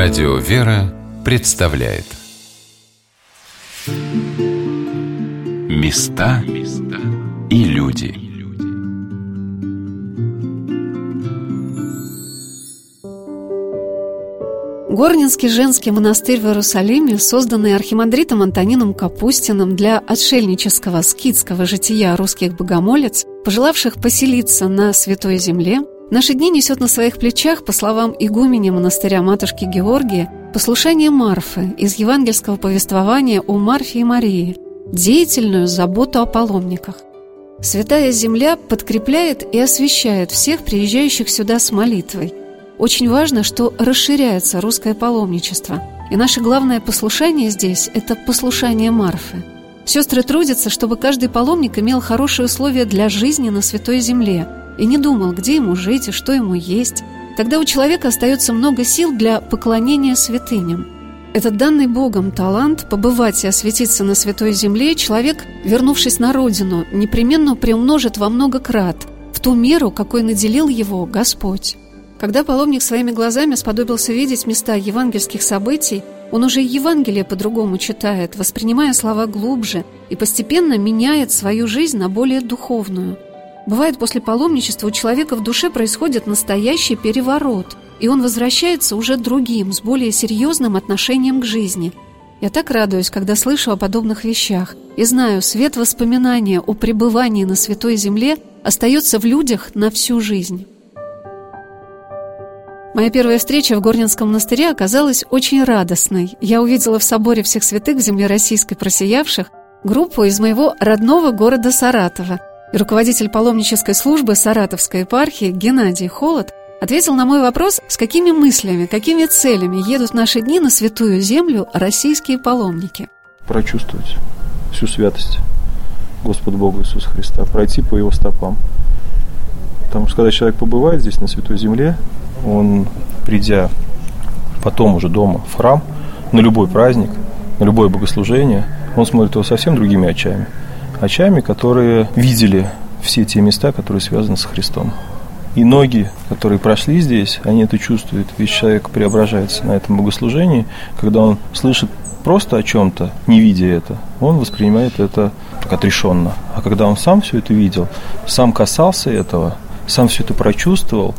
Радио «Вера» представляет. Места и люди. Горнинский женский монастырь в Иерусалиме, созданный архимандритом Антонином Капустиным для отшельнического скитского жития русских богомолец, пожелавших поселиться на Святой Земле, Наши дни несет на своих плечах, по словам игумени монастыря Матушки Георгия, послушание Марфы из евангельского повествования о Марфе и Марии, деятельную заботу о паломниках. Святая Земля подкрепляет и освещает всех приезжающих сюда с молитвой. Очень важно, что расширяется русское паломничество. И наше главное послушание здесь – это послушание Марфы. Сестры трудятся, чтобы каждый паломник имел хорошие условия для жизни на Святой Земле – и не думал, где ему жить и что ему есть, тогда у человека остается много сил для поклонения святыням. Этот данный Богом талант побывать и осветиться на Святой Земле человек, вернувшись на родину, непременно приумножит во много крат, в ту меру, какой наделил его Господь. Когда паломник своими глазами сподобился видеть места евангельских событий, он уже Евангелие по-другому читает, воспринимая слова глубже и постепенно меняет свою жизнь на более духовную – Бывает, после паломничества у человека в душе происходит настоящий переворот, и он возвращается уже другим, с более серьезным отношением к жизни. Я так радуюсь, когда слышу о подобных вещах, и знаю, свет воспоминания о пребывании на Святой Земле остается в людях на всю жизнь. Моя первая встреча в Горнинском монастыре оказалась очень радостной. Я увидела в соборе всех святых в земле российской просиявших группу из моего родного города Саратова – и руководитель паломнической службы Саратовской епархии Геннадий Холод ответил на мой вопрос, с какими мыслями, какими целями едут в наши дни на святую землю российские паломники. Прочувствовать всю святость Господа Бога Иисуса Христа, пройти по Его стопам. Потому что когда человек побывает здесь, на Святой Земле, он, придя потом уже дома в храм, на любой праздник, на любое богослужение, он смотрит его совсем другими очами – очами, которые видели все те места, которые связаны с Христом. И ноги, которые прошли здесь, они это чувствуют. Ведь человек преображается на этом богослужении, когда он слышит просто о чем-то, не видя это, он воспринимает это так отрешенно. А когда он сам все это видел, сам касался этого, сам все это прочувствовал,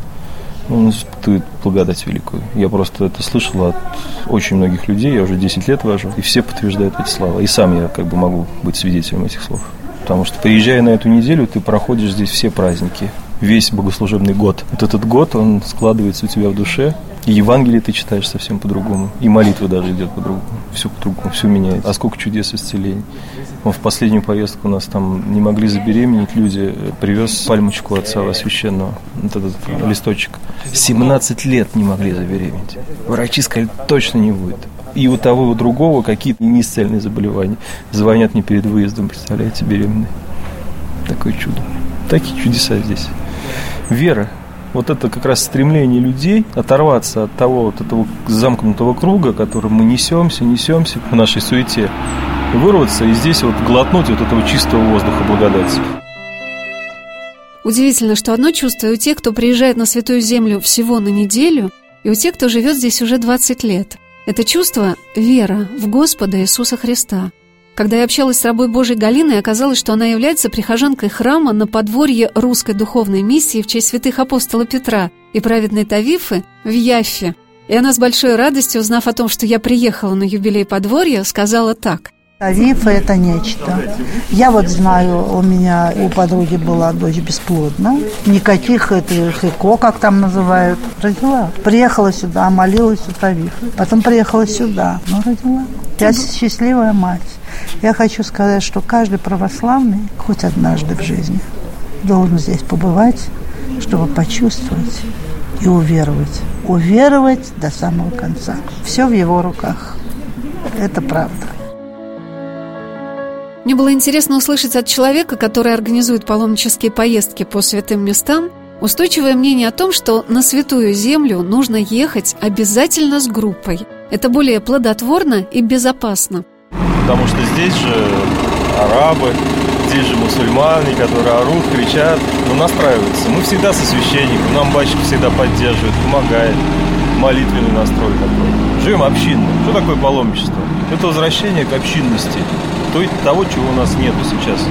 он испытывает благодать великую. Я просто это слышал от очень многих людей, я уже 10 лет вожу, и все подтверждают эти слова. И сам я как бы могу быть свидетелем этих слов. Потому что, приезжая на эту неделю, ты проходишь здесь все праздники, весь богослужебный год. Вот этот год, он складывается у тебя в душе, и Евангелие ты читаешь совсем по-другому, и молитва даже идет по-другому, все по-другому, все меняет. А сколько чудес исцелений. Он в последнюю поездку у нас там не могли забеременеть люди, привез пальмочку отца священного, вот этот листочек. 17 лет не могли забеременеть. Врачи сказали, точно не будет. И у того, и у другого какие-то неисцельные заболевания. Звонят мне перед выездом, представляете, беременные. Такое чудо. Такие чудеса здесь. Вера, вот это как раз стремление людей оторваться от того вот этого замкнутого круга, которым мы несемся, несемся в нашей суете, вырваться и здесь вот глотнуть вот этого чистого воздуха благодати. Удивительно, что одно чувство и у тех, кто приезжает на Святую Землю всего на неделю, и у тех, кто живет здесь уже 20 лет. Это чувство – вера в Господа Иисуса Христа. Когда я общалась с рабой Божьей Галиной, оказалось, что она является прихожанкой храма на подворье русской духовной миссии в честь святых апостола Петра и праведной Тавифы в Яффе. И она с большой радостью, узнав о том, что я приехала на юбилей подворья, сказала так – Тарифы – это нечто. Я вот знаю, у меня у подруги была дочь бесплодна. Никаких этих ЭКО, как там называют, родила. Приехала сюда, молилась у Тарифа. Потом приехала сюда, но родила. Я счастливая мать. Я хочу сказать, что каждый православный хоть однажды в жизни должен здесь побывать, чтобы почувствовать и уверовать. Уверовать до самого конца. Все в его руках. Это правда. Мне было интересно услышать от человека, который организует паломнические поездки по святым местам, устойчивое мнение о том, что на святую землю нужно ехать обязательно с группой. Это более плодотворно и безопасно. Потому что здесь же арабы, здесь же мусульмане, которые орут, кричат, но настраиваются. Мы всегда со священником, нам батюшка всегда поддерживает, помогает. молитвенный настрой такой. Живем общинно. Что такое паломничество? Это возвращение к общинности. То есть того, чего у нас нету сейчас.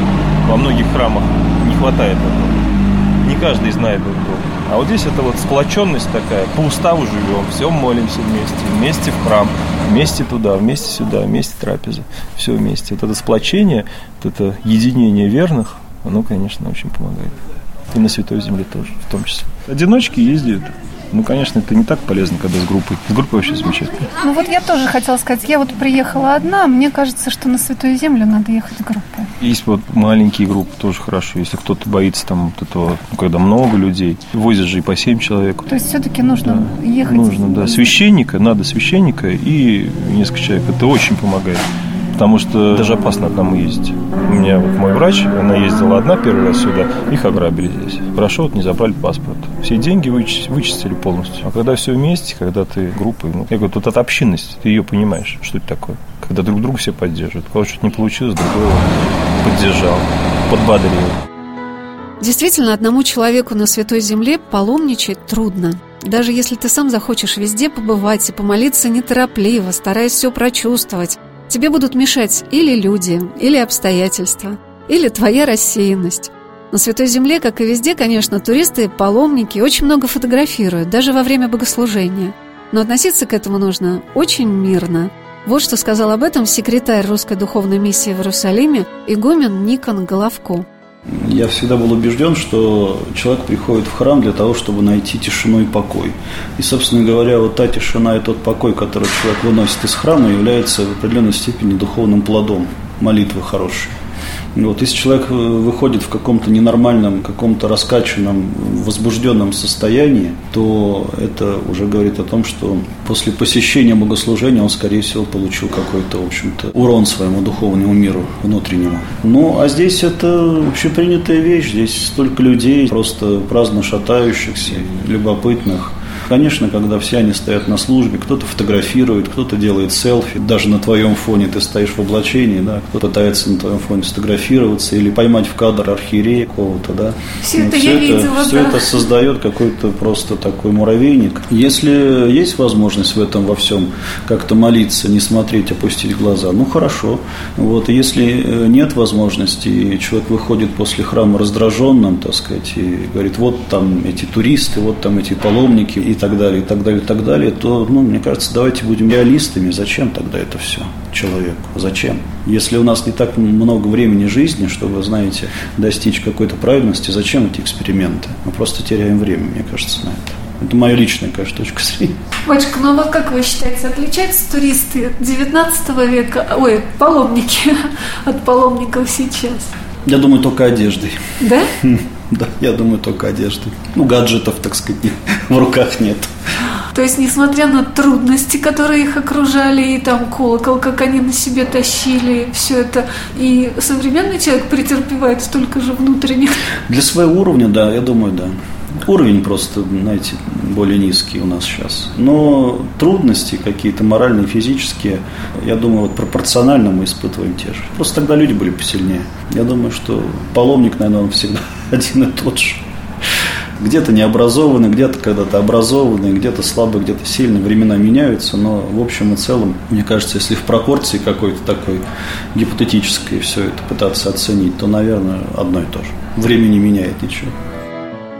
Во многих храмах не хватает этого. Каждый знает друг друга. А вот здесь это вот сплоченность такая. По уставу живем, все молимся вместе. Вместе в храм, вместе туда, вместе сюда, вместе трапеза. Все вместе. Вот это сплочение, вот это единение верных, оно, конечно, очень помогает. И на Святой Земле тоже, в том числе. Одиночки ездят ну, конечно, это не так полезно, когда с группой. С группой вообще замечательно. Ну вот я тоже хотела сказать, я вот приехала одна, мне кажется, что на Святую Землю надо ехать с группой. Есть вот маленькие группы, тоже хорошо. Если кто-то боится там вот этого, ну, когда много людей, возят же и по семь человек. То есть все-таки нужно да. ехать? Нужно, да. Священника, надо священника и несколько человек. Это очень помогает потому что даже опасно одному ездить. У меня вот мой врач, она ездила одна первый раз сюда, их ограбили здесь. Хорошо, вот не забрали паспорт. Все деньги вычистили, вычистили полностью. А когда все вместе, когда ты группой, ну, я говорю, тут от общинности, ты ее понимаешь, что это такое. Когда друг друга все поддерживают. У кого что-то не получилось, другой поддержал, подбодрил. Действительно, одному человеку на Святой Земле паломничать трудно. Даже если ты сам захочешь везде побывать и помолиться неторопливо, стараясь все прочувствовать, Тебе будут мешать или люди, или обстоятельства, или твоя рассеянность. На Святой Земле, как и везде, конечно, туристы, паломники очень много фотографируют, даже во время богослужения. Но относиться к этому нужно очень мирно. Вот что сказал об этом секретарь Русской Духовной Миссии в Иерусалиме игумен Никон Головко. Я всегда был убежден, что человек приходит в храм для того, чтобы найти тишину и покой. И, собственно говоря, вот та тишина и тот покой, который человек выносит из храма, является в определенной степени духовным плодом молитвы хорошей. Вот, если человек э, выходит в каком-то ненормальном, каком-то раскачанном, возбужденном состоянии, то это уже говорит о том, что после посещения богослужения он, скорее всего, получил какой-то, в общем-то, урон своему духовному миру внутреннему. Ну, а здесь это общепринятая вещь. Здесь столько людей, просто праздно шатающихся, любопытных, Конечно, когда все они стоят на службе, кто-то фотографирует, кто-то делает селфи, даже на твоем фоне ты стоишь в облачении, да, кто пытается на твоем фоне сфотографироваться или поймать в кадр архиерея какого-то, да. Все ну, это все я это, видела, Все да. это создает какой-то просто такой муравейник. Если есть возможность в этом во всем как-то молиться, не смотреть, опустить глаза, ну хорошо. Вот, если э, нет возможности, и человек выходит после храма раздраженным, так сказать, и говорит, вот там эти туристы, вот там эти паломники, и так далее, и так далее, и так далее, то, ну, мне кажется, давайте будем реалистами. Зачем тогда это все человеку? Зачем? Если у нас не так много времени жизни, чтобы, знаете, достичь какой-то правильности, зачем эти эксперименты? Мы просто теряем время, мне кажется, на это. Это моя личная, конечно, точка зрения. Батюшка, ну а вот как вы считаете, отличаются туристы 19 века, ой, паломники от паломников сейчас? Я думаю, только одеждой. Да? Да, я думаю, только одежды. Ну, гаджетов, так сказать, в руках нет. То есть, несмотря на трудности, которые их окружали, и там колокол, как они на себе тащили, все это, и современный человек претерпевает столько же внутренних. Для своего уровня, да, я думаю, да. Уровень просто, знаете, более низкий у нас сейчас. Но трудности какие-то моральные, физические, я думаю, вот пропорционально мы испытываем те же. Просто тогда люди были посильнее. Я думаю, что паломник, наверное, он всегда один и тот же. Где-то необразованный, где-то когда-то образованный, где-то слабый, где-то сильный. Времена меняются, но в общем и целом, мне кажется, если в пропорции какой-то такой гипотетической все это пытаться оценить, то, наверное, одно и то же. Время не меняет ничего.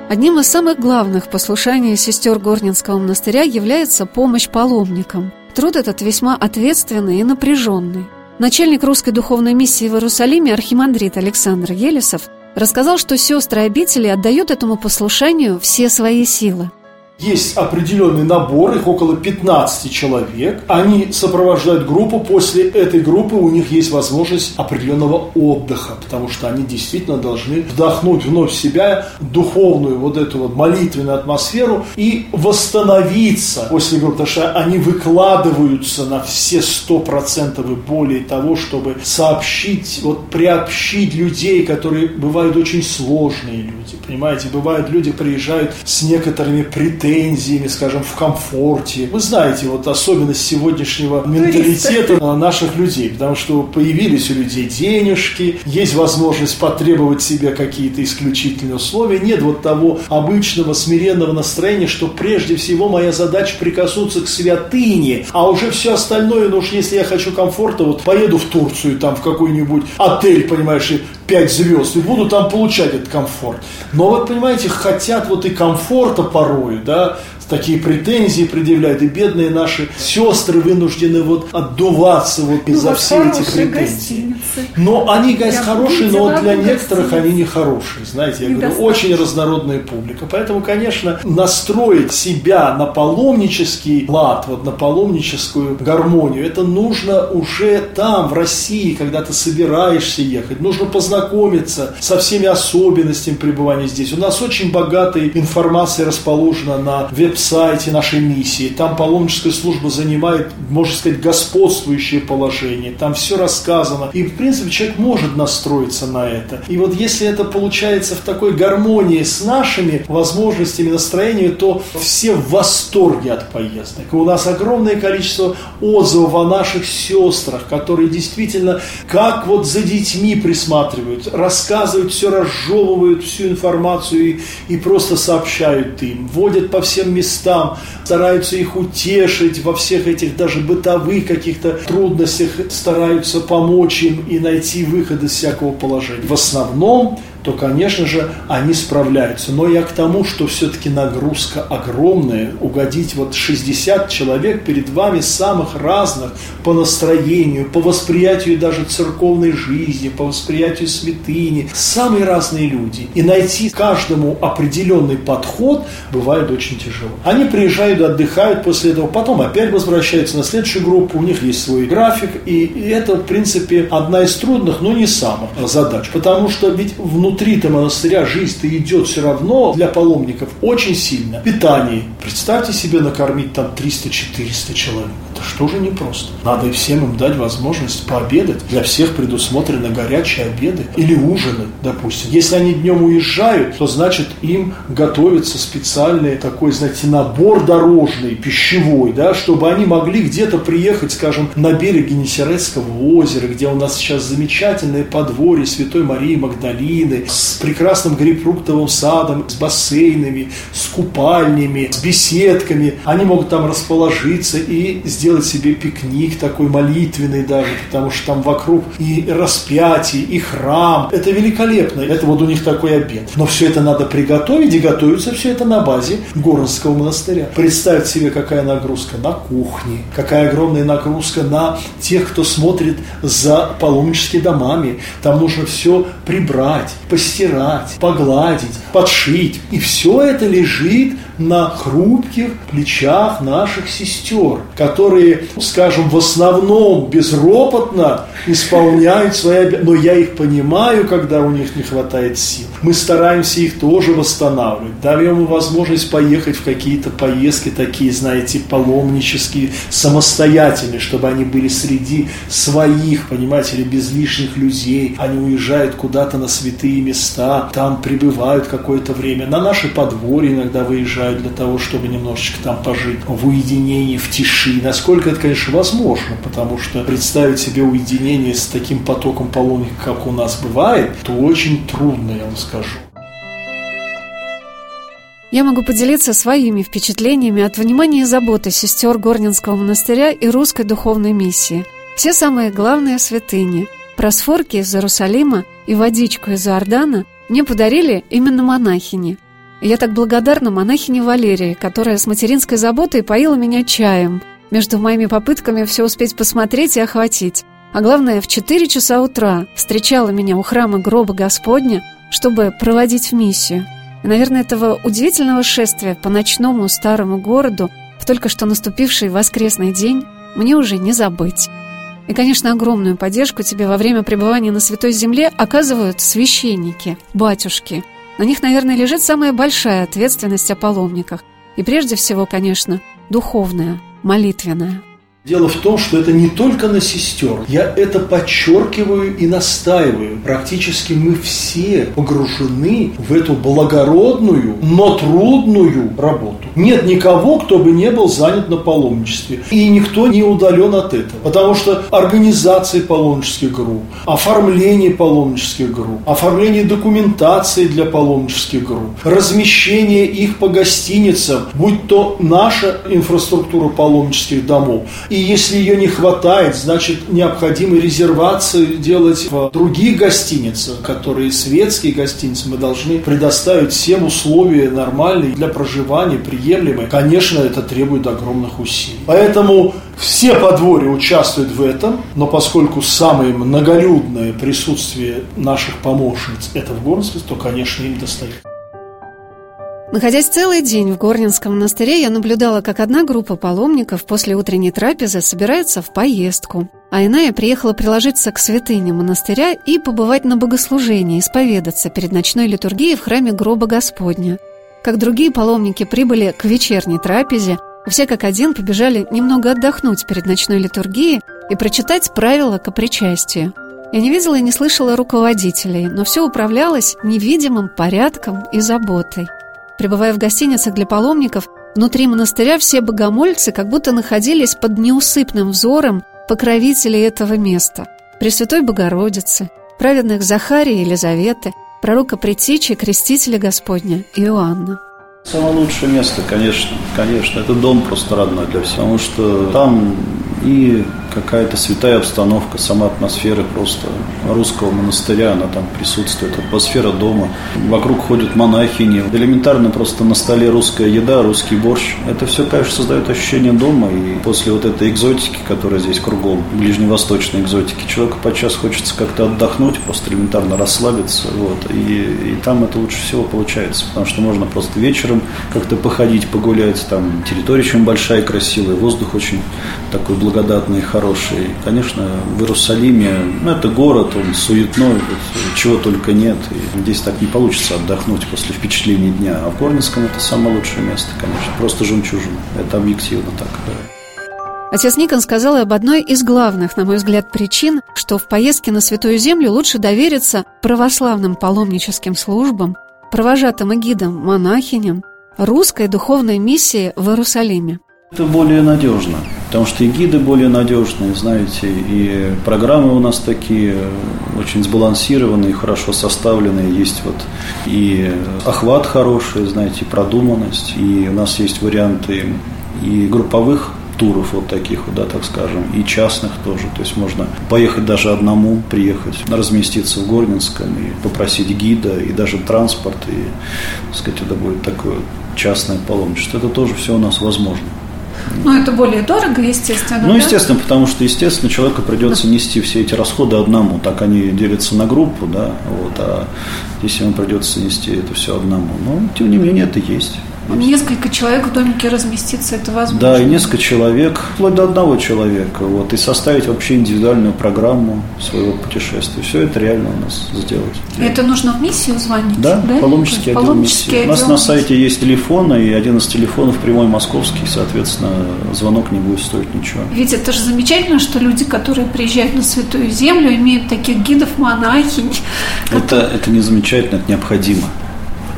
Одним из самых главных послушаний сестер Горнинского монастыря является помощь паломникам. Труд этот весьма ответственный и напряженный. Начальник русской духовной миссии в Иерусалиме архимандрит Александр Елесов рассказал, что сестры обители отдают этому послушанию все свои силы. Есть определенный набор, их около 15 человек. Они сопровождают группу. После этой группы у них есть возможность определенного отдыха, потому что они действительно должны вдохнуть вновь в себя духовную вот эту вот молитвенную атмосферу и восстановиться после группы, потому что они выкладываются на все сто процентов и более того, чтобы сообщить, вот приобщить людей, которые бывают очень сложные люди, понимаете, бывают люди приезжают с некоторыми претензиями, претензиями, скажем, в комфорте. Вы знаете, вот особенность сегодняшнего менталитета наших людей, потому что появились у людей денежки, есть возможность потребовать себе какие-то исключительные условия, нет вот того обычного смиренного настроения, что прежде всего моя задача прикоснуться к святыне, а уже все остальное, ну уж если я хочу комфорта, вот поеду в Турцию, там в какой-нибудь отель, понимаешь, и 5 звезд, и буду там получать этот комфорт. Но вот, понимаете, хотят вот и комфорта порою, да, такие претензии предъявляют, и бедные наши сестры вынуждены вот отдуваться вот ну, из-за вот все эти претензии. Но они, гайс, хорошие, но вот для некоторых они не хорошие, знаете, я говорю, очень разнородная публика. Поэтому, конечно, настроить себя на паломнический лад, вот на паломническую гармонию, это нужно уже там, в России, когда ты собираешься ехать, нужно познакомиться со всеми особенностями пребывания здесь. У нас очень богатая информация расположена на веб веб-сайте нашей миссии. Там паломническая служба занимает, можно сказать, господствующее положение. Там все рассказано. И, в принципе, человек может настроиться на это. И вот если это получается в такой гармонии с нашими возможностями настроения, то все в восторге от поездок. И у нас огромное количество отзывов о наших сестрах, которые действительно как вот за детьми присматривают, рассказывают, все разжевывают, всю информацию и, и просто сообщают им, водят по всем местам местам, стараются их утешить во всех этих даже бытовых каких-то трудностях, стараются помочь им и найти выход из всякого положения. В основном то, конечно же, они справляются. Но я к тому, что все-таки нагрузка огромная. Угодить вот 60 человек перед вами самых разных по настроению, по восприятию даже церковной жизни, по восприятию святыни. Самые разные люди. И найти каждому определенный подход бывает очень тяжело. Они приезжают, отдыхают после этого, потом опять возвращаются на следующую группу, у них есть свой график. И это, в принципе, одна из трудных, но не самых задач. Потому что ведь внутри внутри-то монастыря жизнь-то идет все равно для паломников очень сильно. Питание. Представьте себе накормить там 300-400 человек. Это что же непросто. Надо и всем им дать возможность пообедать. Для всех предусмотрены горячие обеды или ужины, допустим. Если они днем уезжают, то значит им готовится специальный такой, знаете, набор дорожный, пищевой, да, чтобы они могли где-то приехать, скажем, на берег Генесеретского озера, где у нас сейчас замечательное подворье Святой Марии Магдалины, с прекрасным грейпфруктовым садом, с бассейнами, с купальнями, с беседками. Они могут там расположиться и сделать себе пикник такой молитвенный даже, потому что там вокруг и распятие, и храм. Это великолепно. Это вот у них такой обед. Но все это надо приготовить, и готовится все это на базе Горонского монастыря. Представить себе, какая нагрузка на кухне, какая огромная нагрузка на тех, кто смотрит за паломническими домами. Там нужно все прибрать, постирать, погладить, подшить. И все это лежит на хрупких плечах наших сестер, которые, скажем, в основном безропотно исполняют свои обязанности. Но я их понимаю, когда у них не хватает сил. Мы стараемся их тоже восстанавливать. Даем им возможность поехать в какие-то поездки такие, знаете, паломнические, самостоятельные, чтобы они были среди своих, понимаете, или без лишних людей. Они уезжают куда-то на святые места, там пребывают какое-то время. На наши подворья иногда выезжают для того, чтобы немножечко там пожить в уединении, в тиши. Насколько это, конечно, возможно, потому что представить себе уединение с таким потоком паломников, как у нас бывает, то очень трудно, я вам скажу. Я могу поделиться своими впечатлениями от внимания и заботы сестер Горнинского монастыря и русской духовной миссии. Все самые главные святыни – просфорки из Иерусалима и водичку из Иордана мне подарили именно монахини. Я так благодарна монахине Валерии, которая с материнской заботой поила меня чаем между моими попытками все успеть посмотреть и охватить. А главное, в 4 часа утра встречала меня у храма гроба Господня, чтобы проводить в миссию. И, наверное, этого удивительного шествия по ночному старому городу в только что наступивший воскресный день мне уже не забыть. И, конечно, огромную поддержку тебе во время пребывания на Святой Земле оказывают священники, батюшки. На них, наверное, лежит самая большая ответственность о паломниках. И прежде всего, конечно, духовная, молитвенная. Дело в том, что это не только на сестер. Я это подчеркиваю и настаиваю. Практически мы все погружены в эту благородную, но трудную работу. Нет никого, кто бы не был занят на паломничестве. И никто не удален от этого. Потому что организации паломнических групп, оформление паломнических групп, оформление документации для паломнических групп, размещение их по гостиницам, будь то наша инфраструктура паломнических домов, и если ее не хватает, значит необходимо резервации делать в других гостиницах, которые светские гостиницы, мы должны предоставить всем условия нормальные для проживания, приемлемые. Конечно, это требует огромных усилий. Поэтому все подворья участвуют в этом, но поскольку самое многолюдное присутствие наших помощниц это в Горнске, то, конечно, им достается. Находясь целый день в Горнинском монастыре, я наблюдала, как одна группа паломников после утренней трапезы собирается в поездку, а иная приехала приложиться к святыне монастыря и побывать на богослужении, исповедаться перед ночной литургией в храме гроба Господня. Как другие паломники прибыли к вечерней трапезе, все как один побежали немного отдохнуть перед ночной литургией и прочитать правила к причастию. Я не видела и не слышала руководителей, но все управлялось невидимым порядком и заботой. Пребывая в гостиницах для паломников, внутри монастыря все богомольцы как будто находились под неусыпным взором покровителей этого места. Пресвятой Богородицы, праведных Захария и Елизаветы, пророка Притечи, крестителя Господня Иоанна. Самое лучшее место, конечно, конечно, это дом просто родной для всех, потому что там и какая-то святая обстановка, сама атмосфера просто русского монастыря, она там присутствует, атмосфера дома. Вокруг ходят монахини. Элементарно просто на столе русская еда, русский борщ. Это все, конечно, создает ощущение дома. И после вот этой экзотики, которая здесь кругом, ближневосточной экзотики, человеку подчас хочется как-то отдохнуть, просто элементарно расслабиться. Вот. И, и там это лучше всего получается, потому что можно просто вечером как-то походить, погулять. Там территория очень большая красивая, воздух очень такой благодатный и хороший. Конечно, в Иерусалиме, ну, это город, он суетной, вот, чего только нет. И здесь так не получится отдохнуть после впечатлений дня. А в Горницком это самое лучшее место, конечно. Просто жемчужина. Это объективно так. Да. Отец Никон сказал об одной из главных, на мой взгляд, причин, что в поездке на Святую Землю лучше довериться православным паломническим службам, провожатым и гидам, монахиням, русской духовной миссии в Иерусалиме. Это более надежно, потому что и гиды более надежные, знаете, и программы у нас такие очень сбалансированные, хорошо составленные, есть вот и охват хороший, знаете, продуманность, и у нас есть варианты и групповых туров вот таких вот, да, так скажем, и частных тоже. То есть можно поехать даже одному, приехать, разместиться в Горнинском и попросить гида, и даже транспорт, и, так сказать, это будет такое частное паломничество. Это тоже все у нас возможно. Ну, это более дорого, естественно. Ну, да? естественно, потому что, естественно, человеку придется нести все эти расходы одному. Так они делятся на группу, да, вот, а здесь ему придется нести это все одному. Но, тем не менее, это есть. Несколько человек в домике разместиться, это возможно? Да, и несколько человек, вплоть до одного человека. Вот, и составить вообще индивидуальную программу своего путешествия. Все это реально у нас сделать. Это нужно в миссию звонить? Да, да? паломнический отдел миссии. Отдел у нас на сайте есть телефон, и один из телефонов прямой московский, соответственно, звонок не будет стоить ничего. Ведь это же замечательно, что люди, которые приезжают на Святую Землю, имеют таких гидов, монахинь. Это, это не замечательно, это необходимо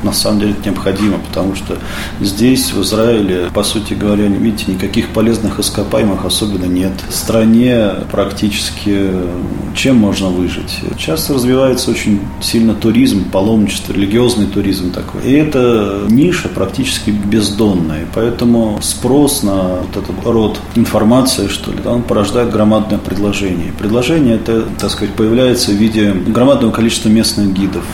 на самом деле это необходимо, потому что здесь, в Израиле, по сути говоря, видите, никаких полезных ископаемых особенно нет. В стране практически чем можно выжить? Часто развивается очень сильно туризм, паломничество, религиозный туризм такой. И эта ниша практически бездонная. Поэтому спрос на вот этот род информации, что ли, он порождает громадное предложение. Предложение это, так сказать, появляется в виде громадного количества местных гидов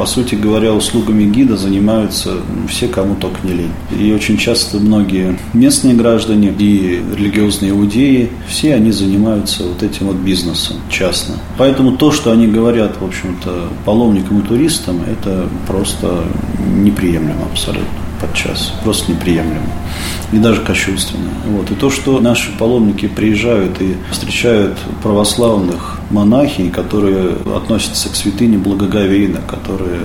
по сути говоря, услугами гида занимаются все, кому только не лень. И очень часто многие местные граждане и религиозные иудеи, все они занимаются вот этим вот бизнесом частно. Поэтому то, что они говорят, в общем-то, паломникам и туристам, это просто неприемлемо абсолютно подчас. Просто неприемлемо. И даже кощунственно. Вот. И то, что наши паломники приезжают и встречают православных монахинь, которые относятся к святыне благоговейно, которые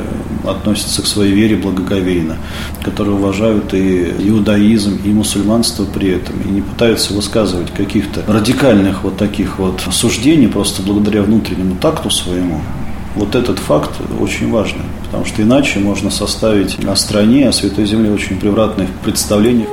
относятся к своей вере благоговейно, которые уважают и иудаизм, и мусульманство при этом, и не пытаются высказывать каких-то радикальных вот таких вот суждений просто благодаря внутреннему такту своему. Вот этот факт очень важный, потому что иначе можно составить о стране, о Святой Земле очень превратное представление.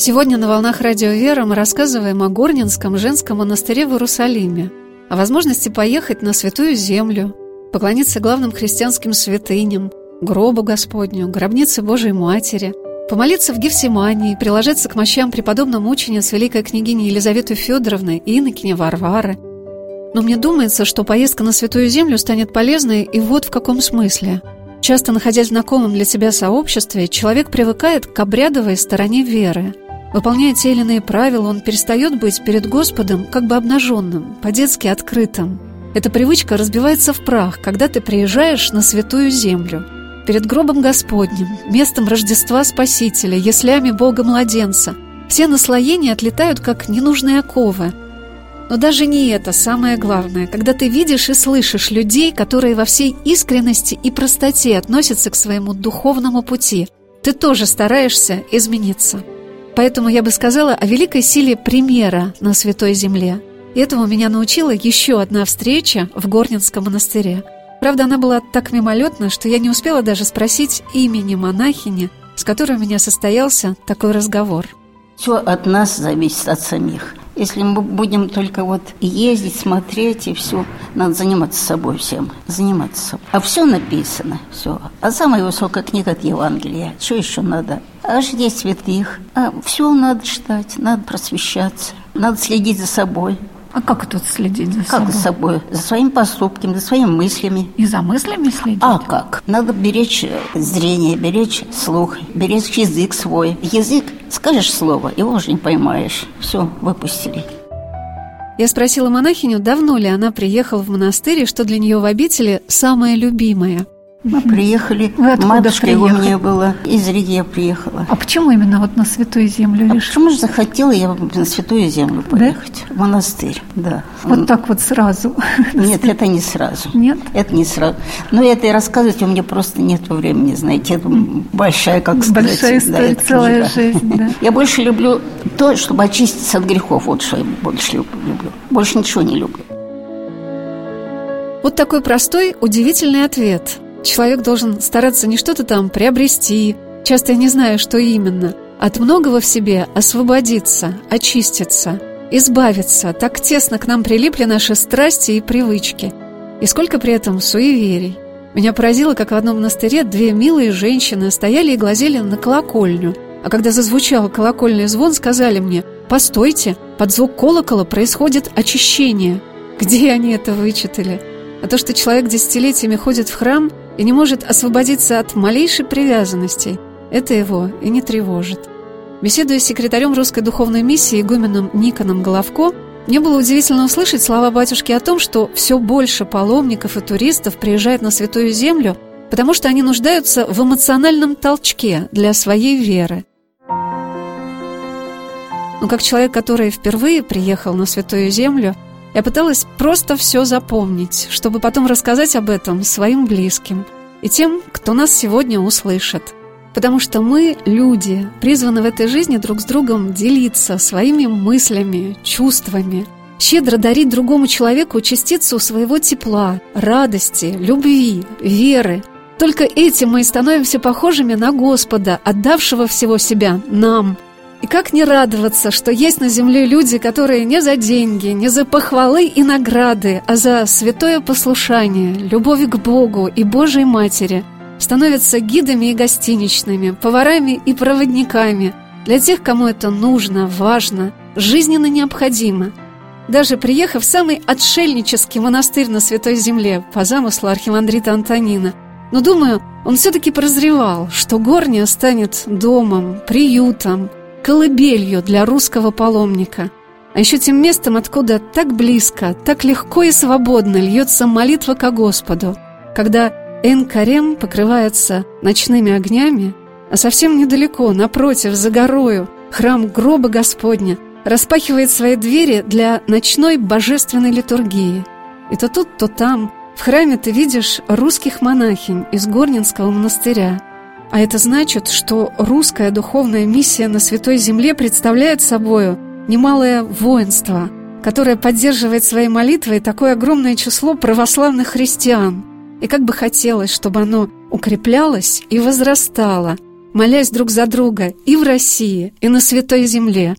Сегодня на «Волнах Радио Вера» мы рассказываем о Горнинском женском монастыре в Иерусалиме, о возможности поехать на Святую Землю, поклониться главным христианским святыням, гробу Господню, гробнице Божией Матери, помолиться в Гефсимании, приложиться к мощам преподобной мучениц великой княгини Елизаветы Федоровны и инокиня Варвары. Но мне думается, что поездка на Святую Землю станет полезной и вот в каком смысле. Часто находясь в знакомом для себя сообществе, человек привыкает к обрядовой стороне веры – Выполняя те или иные правила, он перестает быть перед Господом как бы обнаженным, по-детски открытым. Эта привычка разбивается в прах, когда ты приезжаешь на святую землю. Перед гробом Господним, местом Рождества Спасителя, яслями Бога-младенца. Все наслоения отлетают, как ненужные оковы. Но даже не это самое главное, когда ты видишь и слышишь людей, которые во всей искренности и простоте относятся к своему духовному пути. Ты тоже стараешься измениться. Поэтому я бы сказала о великой силе примера на Святой Земле. И этому меня научила еще одна встреча в Горнинском монастыре. Правда, она была так мимолетна, что я не успела даже спросить имени монахини, с которой у меня состоялся такой разговор. Все от нас зависит, от самих. Если мы будем только вот ездить, смотреть и все, надо заниматься собой всем, заниматься собой. А все написано, все. А самая высокая книга от Евангелия. Что еще надо? А ждеть святых. А все надо читать, надо просвещаться, надо следить за собой. А как тут следить за как собой? Как за собой? За своими поступками, за своими мыслями. И за мыслями следить? А как? Надо беречь зрение, беречь слух, беречь язык свой. Язык, скажешь слово, его уже не поймаешь. Все, выпустили. Я спросила монахиню, давно ли она приехала в монастырь и что для нее в обители самое любимое – мы приехали, Вы матушка приехали? у меня была, из Риги я приехала. А почему именно вот на Святую Землю а Почему же захотела я на Святую Землю поехать? Да? В монастырь, да. Вот так вот сразу? Нет, это не сразу. Нет? Это не сразу. Но это и рассказывать у меня просто нет времени, знаете. Это большая, как сказать. Большая история, да, целая да. жизнь, да. Я больше люблю то, чтобы очиститься от грехов. Вот что я больше люблю. Больше ничего не люблю. Вот такой простой, удивительный ответ – Человек должен стараться не что-то там приобрести, часто я не знаю, что именно, от многого в себе освободиться, очиститься, избавиться. Так тесно к нам прилипли наши страсти и привычки. И сколько при этом суеверий. Меня поразило, как в одном монастыре две милые женщины стояли и глазели на колокольню. А когда зазвучал колокольный звон, сказали мне «Постойте, под звук колокола происходит очищение». Где они это вычитали? А то, что человек десятилетиями ходит в храм и не может освободиться от малейшей привязанности, это его и не тревожит. Беседуя с секретарем русской духовной миссии игуменом Никоном Головко, мне было удивительно услышать слова батюшки о том, что все больше паломников и туристов приезжает на Святую Землю, потому что они нуждаются в эмоциональном толчке для своей веры. Но как человек, который впервые приехал на Святую Землю – я пыталась просто все запомнить, чтобы потом рассказать об этом своим близким и тем, кто нас сегодня услышит. Потому что мы, люди, призваны в этой жизни друг с другом делиться своими мыслями, чувствами, щедро дарить другому человеку частицу своего тепла, радости, любви, веры. Только этим мы и становимся похожими на Господа, отдавшего всего себя нам. И как не радоваться, что есть на земле люди, которые не за деньги, не за похвалы и награды, а за святое послушание, любовь к Богу и Божьей Матери – становятся гидами и гостиничными, поварами и проводниками для тех, кому это нужно, важно, жизненно необходимо. Даже приехав в самый отшельнический монастырь на Святой Земле по замыслу архимандрита Антонина, но, думаю, он все-таки прозревал, что Горня станет домом, приютом, колыбелью для русского паломника, а еще тем местом, откуда так близко, так легко и свободно льется молитва ко Господу, когда Эн-Карем покрывается ночными огнями, а совсем недалеко, напротив, за горою, храм гроба Господня распахивает свои двери для ночной божественной литургии. И то тут, то там в храме ты видишь русских монахинь из Горнинского монастыря. А это значит, что русская духовная миссия на Святой Земле представляет собою немалое воинство, которое поддерживает своей молитвой такое огромное число православных христиан – и как бы хотелось, чтобы оно укреплялось и возрастало, молясь друг за друга и в России, и на Святой Земле.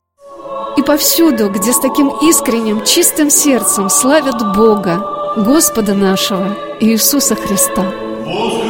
И повсюду, где с таким искренним, чистым сердцем славят Бога, Господа нашего, Иисуса Христа. Места